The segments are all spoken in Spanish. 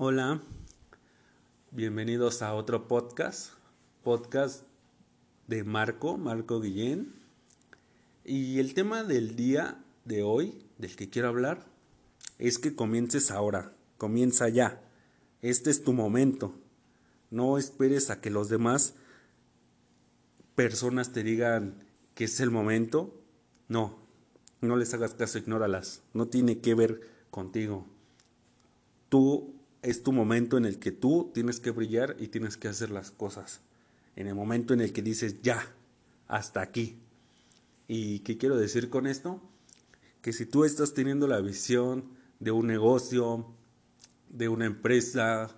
Hola, bienvenidos a otro podcast, podcast de Marco, Marco Guillén. Y el tema del día de hoy, del que quiero hablar, es que comiences ahora, comienza ya. Este es tu momento. No esperes a que los demás personas te digan que es el momento. No, no les hagas caso, ignóralas. No tiene que ver contigo. Tú es tu momento en el que tú tienes que brillar y tienes que hacer las cosas. En el momento en el que dices, ya, hasta aquí. ¿Y qué quiero decir con esto? Que si tú estás teniendo la visión de un negocio, de una empresa,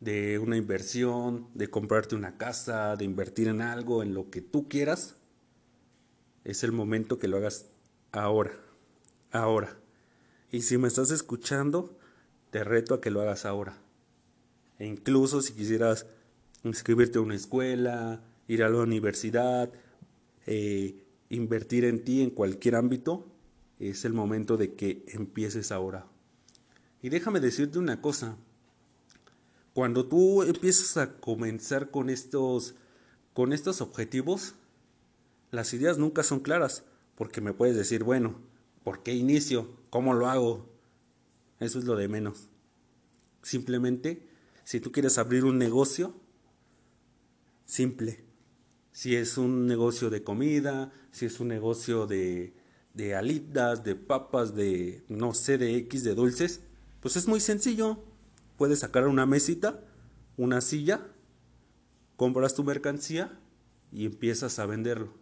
de una inversión, de comprarte una casa, de invertir en algo, en lo que tú quieras, es el momento que lo hagas ahora, ahora. Y si me estás escuchando, te reto a que lo hagas ahora. E incluso si quisieras inscribirte a una escuela, ir a la universidad, eh, invertir en ti en cualquier ámbito, es el momento de que empieces ahora. Y déjame decirte una cosa, cuando tú empiezas a comenzar con estos, con estos objetivos, las ideas nunca son claras, porque me puedes decir, bueno, ¿por qué inicio? ¿Cómo lo hago? Eso es lo de menos. Simplemente, si tú quieres abrir un negocio, simple. Si es un negocio de comida, si es un negocio de, de alitas, de papas, de no sé, de X, de dulces, pues es muy sencillo. Puedes sacar una mesita, una silla, compras tu mercancía y empiezas a venderlo.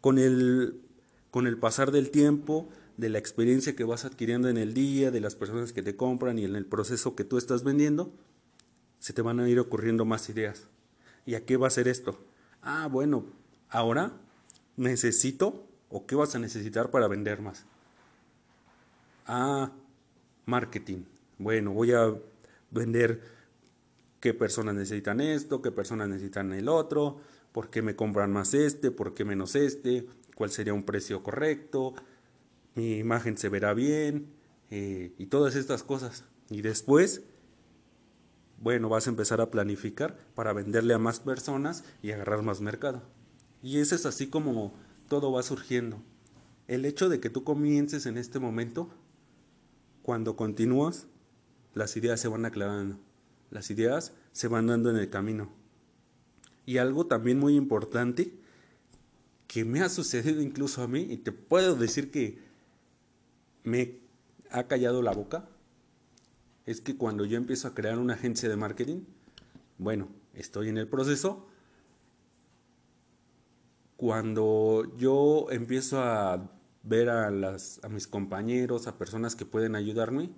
Con el, con el pasar del tiempo, de la experiencia que vas adquiriendo en el día, de las personas que te compran y en el proceso que tú estás vendiendo, se te van a ir ocurriendo más ideas. ¿Y a qué va a ser esto? Ah, bueno, ahora necesito o qué vas a necesitar para vender más. Ah, marketing. Bueno, voy a vender qué personas necesitan esto, qué personas necesitan el otro, por qué me compran más este, por qué menos este, cuál sería un precio correcto, mi imagen se verá bien eh, y todas estas cosas. Y después, bueno, vas a empezar a planificar para venderle a más personas y agarrar más mercado. Y eso es así como todo va surgiendo. El hecho de que tú comiences en este momento, cuando continúas, las ideas se van aclarando, las ideas se van dando en el camino. Y algo también muy importante que me ha sucedido incluso a mí, y te puedo decir que me ha callado la boca es que cuando yo empiezo a crear una agencia de marketing, bueno, estoy en el proceso. Cuando yo empiezo a ver a, las, a mis compañeros, a personas que pueden ayudarme,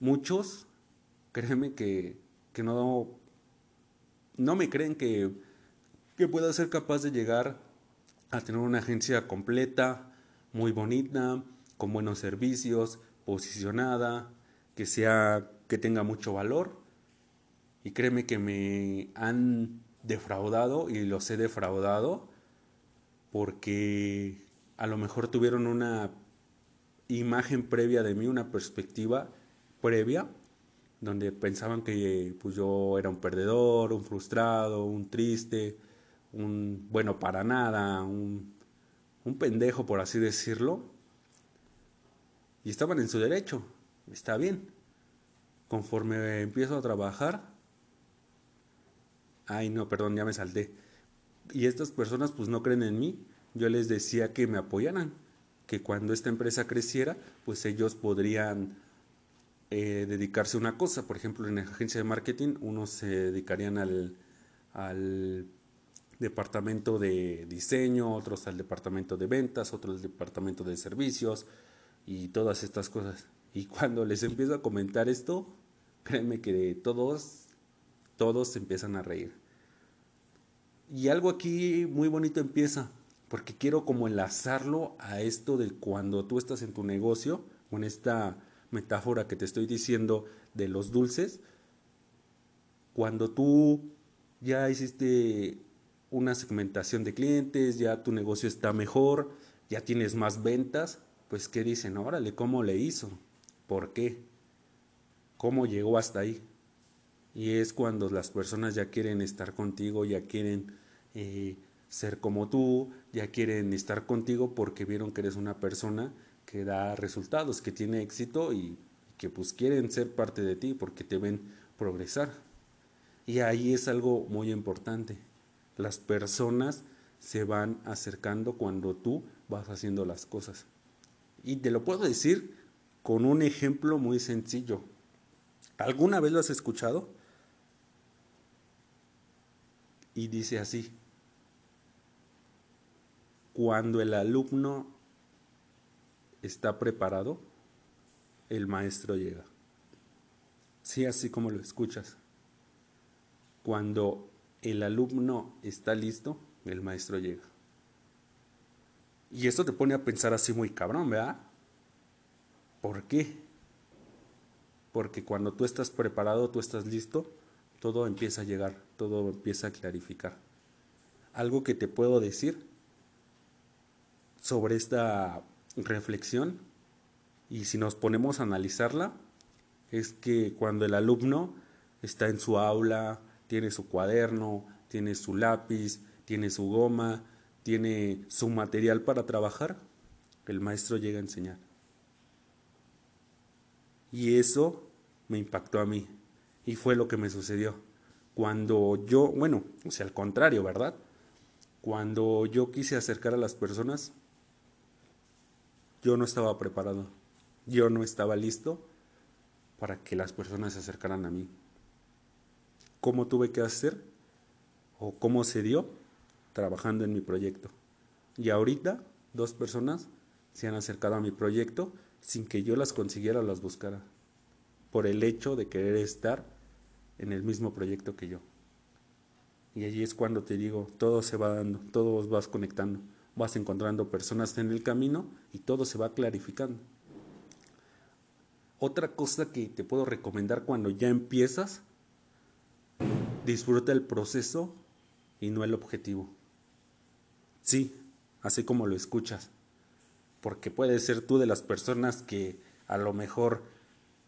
muchos, créeme que, que no, no me creen que, que pueda ser capaz de llegar a tener una agencia completa, muy bonita, con buenos servicios, posicionada, que sea que tenga mucho valor. Y créeme que me han defraudado y los he defraudado porque a lo mejor tuvieron una imagen previa de mí, una perspectiva previa, donde pensaban que pues, yo era un perdedor, un frustrado, un triste, un bueno para nada, un, un pendejo por así decirlo, y estaban en su derecho, está bien. Conforme empiezo a trabajar, ay no, perdón, ya me salté. Y estas personas pues no creen en mí. Yo les decía que me apoyaran, que cuando esta empresa creciera, pues ellos podrían eh, dedicarse a una cosa. Por ejemplo, en la agencia de marketing, unos se dedicarían al, al departamento de diseño, otros al departamento de ventas, otros al departamento de servicios, y todas estas cosas. Y cuando les empiezo a comentar esto, créanme que todos, todos empiezan a reír. Y algo aquí muy bonito empieza, porque quiero como enlazarlo a esto de cuando tú estás en tu negocio, con esta metáfora que te estoy diciendo de los dulces, cuando tú ya hiciste una segmentación de clientes, ya tu negocio está mejor, ya tienes más ventas, pues ¿qué dicen? Órale, ¿cómo le hizo? ¿Por qué? cómo llegó hasta ahí. Y es cuando las personas ya quieren estar contigo, ya quieren eh, ser como tú, ya quieren estar contigo porque vieron que eres una persona que da resultados, que tiene éxito y que pues quieren ser parte de ti porque te ven progresar. Y ahí es algo muy importante. Las personas se van acercando cuando tú vas haciendo las cosas. Y te lo puedo decir con un ejemplo muy sencillo. ¿Alguna vez lo has escuchado? Y dice así, cuando el alumno está preparado, el maestro llega. Sí, así como lo escuchas. Cuando el alumno está listo, el maestro llega. Y esto te pone a pensar así muy cabrón, ¿verdad? ¿Por qué? Porque cuando tú estás preparado, tú estás listo, todo empieza a llegar, todo empieza a clarificar. Algo que te puedo decir sobre esta reflexión, y si nos ponemos a analizarla, es que cuando el alumno está en su aula, tiene su cuaderno, tiene su lápiz, tiene su goma, tiene su material para trabajar, el maestro llega a enseñar. Y eso me impactó a mí. Y fue lo que me sucedió. Cuando yo, bueno, o sea, al contrario, ¿verdad? Cuando yo quise acercar a las personas, yo no estaba preparado. Yo no estaba listo para que las personas se acercaran a mí. ¿Cómo tuve que hacer? ¿O cómo se dio? Trabajando en mi proyecto. Y ahorita dos personas se han acercado a mi proyecto sin que yo las consiguiera o las buscara. Por el hecho de querer estar en el mismo proyecto que yo. Y allí es cuando te digo, todo se va dando, todo vas conectando, vas encontrando personas en el camino y todo se va clarificando. Otra cosa que te puedo recomendar cuando ya empiezas Disfruta el proceso y no el objetivo. Sí, así como lo escuchas. Porque puedes ser tú de las personas que a lo mejor,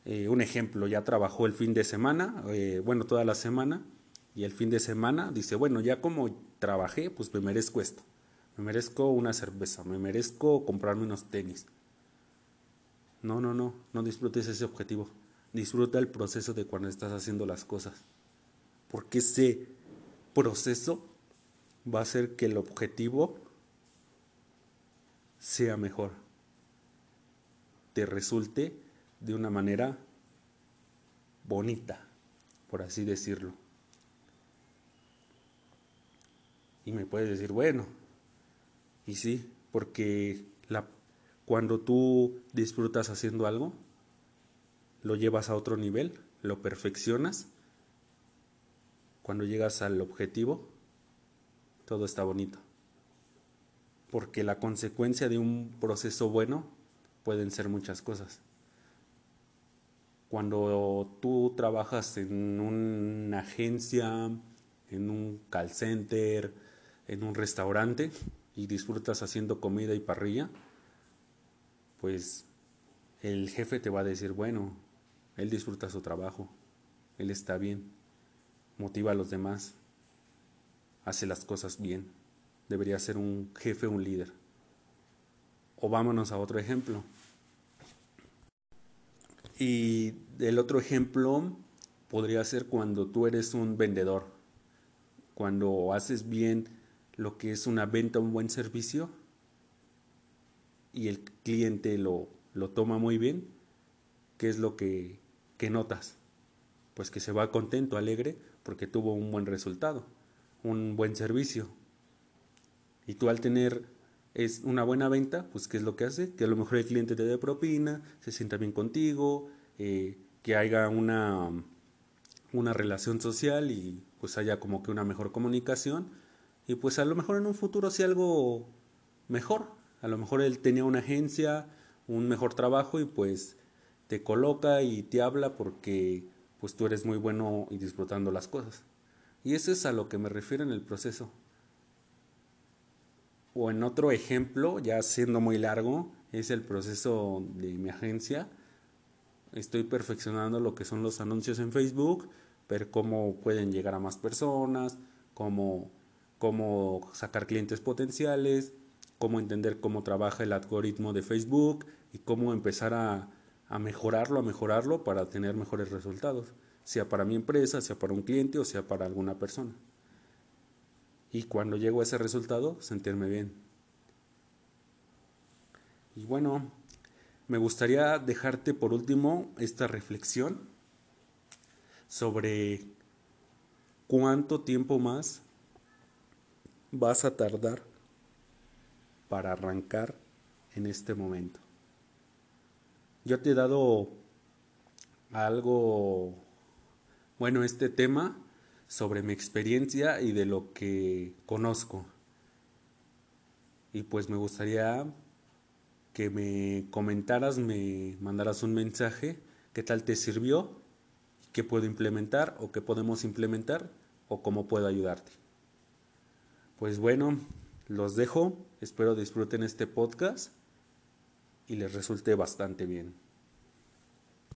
eh, un ejemplo, ya trabajó el fin de semana, eh, bueno, toda la semana, y el fin de semana dice, bueno, ya como trabajé, pues me merezco esto. Me merezco una cerveza, me merezco comprarme unos tenis. No, no, no, no disfrutes ese objetivo. Disfruta el proceso de cuando estás haciendo las cosas porque ese proceso va a hacer que el objetivo sea mejor, te resulte de una manera bonita, por así decirlo. Y me puedes decir, bueno, y sí, porque la, cuando tú disfrutas haciendo algo, lo llevas a otro nivel, lo perfeccionas cuando llegas al objetivo, todo está bonito. Porque la consecuencia de un proceso bueno pueden ser muchas cosas. Cuando tú trabajas en una agencia, en un call center, en un restaurante y disfrutas haciendo comida y parrilla, pues el jefe te va a decir, bueno, él disfruta su trabajo, él está bien motiva a los demás, hace las cosas bien. Debería ser un jefe, un líder. O vámonos a otro ejemplo. Y el otro ejemplo podría ser cuando tú eres un vendedor, cuando haces bien lo que es una venta, un buen servicio, y el cliente lo, lo toma muy bien, ¿qué es lo que, que notas? Pues que se va contento, alegre, porque tuvo un buen resultado, un buen servicio. Y tú al tener es una buena venta, pues ¿qué es lo que hace? Que a lo mejor el cliente te dé propina, se sienta bien contigo, eh, que haya una, una relación social y pues haya como que una mejor comunicación y pues a lo mejor en un futuro sea algo mejor. A lo mejor él tenía una agencia, un mejor trabajo y pues te coloca y te habla porque pues tú eres muy bueno y disfrutando las cosas. Y eso es a lo que me refiero en el proceso. O en otro ejemplo, ya siendo muy largo, es el proceso de mi agencia. estoy perfeccionando lo que son los anuncios en Facebook, ver cómo pueden llegar a más personas, cómo, cómo sacar clientes potenciales, cómo entender cómo trabaja el algoritmo de Facebook y cómo empezar a, a mejorarlo, a mejorarlo para tener mejores resultados, sea para mi empresa, sea para un cliente o sea para alguna persona. Y cuando llego a ese resultado, sentirme bien. Y bueno, me gustaría dejarte por último esta reflexión sobre cuánto tiempo más vas a tardar para arrancar en este momento. Yo te he dado algo, bueno, este tema sobre mi experiencia y de lo que conozco. Y pues me gustaría que me comentaras, me mandaras un mensaje, qué tal te sirvió, qué puedo implementar o qué podemos implementar o cómo puedo ayudarte. Pues bueno, los dejo, espero disfruten este podcast y les resulte bastante bien.